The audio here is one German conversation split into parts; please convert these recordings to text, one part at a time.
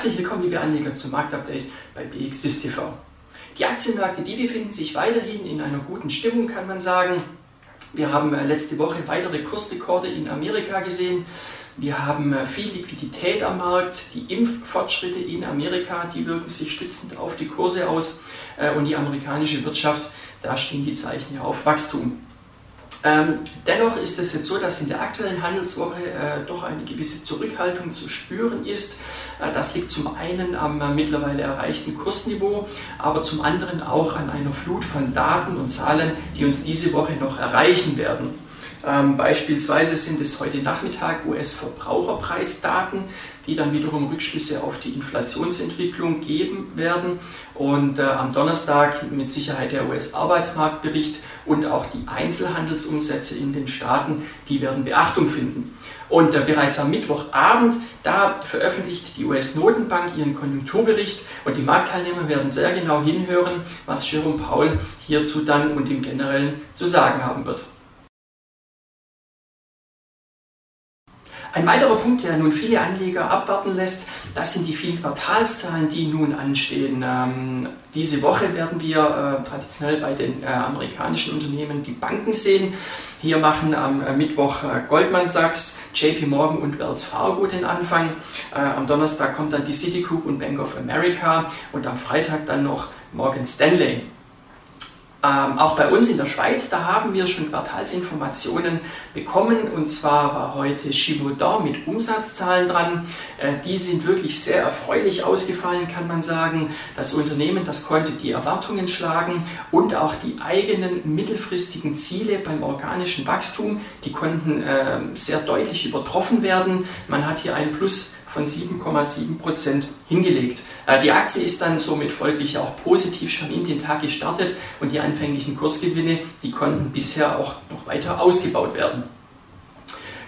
Herzlich willkommen, liebe Anleger, zum Marktupdate bei BXWIST TV. Die Aktienmärkte, die befinden sich weiterhin in einer guten Stimmung, kann man sagen. Wir haben äh, letzte Woche weitere Kursrekorde in Amerika gesehen. Wir haben äh, viel Liquidität am Markt. Die Impffortschritte in Amerika, die wirken sich stützend auf die Kurse aus. Äh, und die amerikanische Wirtschaft, da stehen die Zeichen ja auf Wachstum. Ähm, dennoch ist es jetzt so, dass in der aktuellen Handelswoche äh, doch eine gewisse Zurückhaltung zu spüren ist. Äh, das liegt zum einen am äh, mittlerweile erreichten Kursniveau, aber zum anderen auch an einer Flut von Daten und Zahlen, die uns diese Woche noch erreichen werden. Ähm, beispielsweise sind es heute Nachmittag US-Verbraucherpreisdaten, die dann wiederum Rückschlüsse auf die Inflationsentwicklung geben werden. Und äh, am Donnerstag mit Sicherheit der US-Arbeitsmarktbericht und auch die Einzelhandelsumsätze in den Staaten, die werden Beachtung finden. Und äh, bereits am Mittwochabend, da veröffentlicht die US-Notenbank ihren Konjunkturbericht und die Marktteilnehmer werden sehr genau hinhören, was Jerome Paul hierzu dann und im Generellen zu sagen haben wird. Ein weiterer Punkt, der nun viele Anleger abwarten lässt, das sind die vielen Quartalszahlen, die nun anstehen. Ähm, diese Woche werden wir äh, traditionell bei den äh, amerikanischen Unternehmen die Banken sehen. Hier machen am äh, Mittwoch äh, Goldman Sachs, JP Morgan und Wells Fargo den Anfang. Äh, am Donnerstag kommt dann die Citigroup und Bank of America und am Freitag dann noch Morgan Stanley. Ähm, auch bei uns in der Schweiz, da haben wir schon Quartalsinformationen bekommen und zwar war heute Givaudan mit Umsatzzahlen dran. Äh, die sind wirklich sehr erfreulich ausgefallen, kann man sagen. Das Unternehmen, das konnte die Erwartungen schlagen und auch die eigenen mittelfristigen Ziele beim organischen Wachstum, die konnten äh, sehr deutlich übertroffen werden. Man hat hier ein Plus von 7,7 Prozent hingelegt. Äh, die Aktie ist dann somit folglich auch positiv schon in den Tag gestartet und die anfänglichen Kursgewinne, die konnten bisher auch noch weiter ausgebaut werden.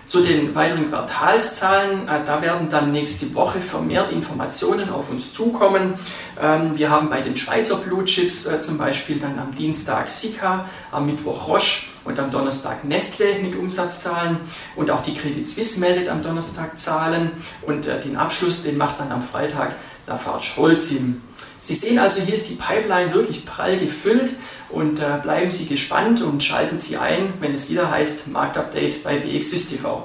Zu den weiteren Quartalszahlen, äh, da werden dann nächste Woche vermehrt Informationen auf uns zukommen. Ähm, wir haben bei den Schweizer Blue Chips äh, zum Beispiel dann am Dienstag Sika, am Mittwoch Roche und am Donnerstag Nestle mit Umsatzzahlen und auch die Credit Suisse meldet am Donnerstag Zahlen und äh, den Abschluss, den macht dann am Freitag Lafarge Holcim. Sie sehen also, hier ist die Pipeline wirklich prall gefüllt und äh, bleiben Sie gespannt und schalten Sie ein, wenn es wieder heißt Marktupdate bei BXWIST TV.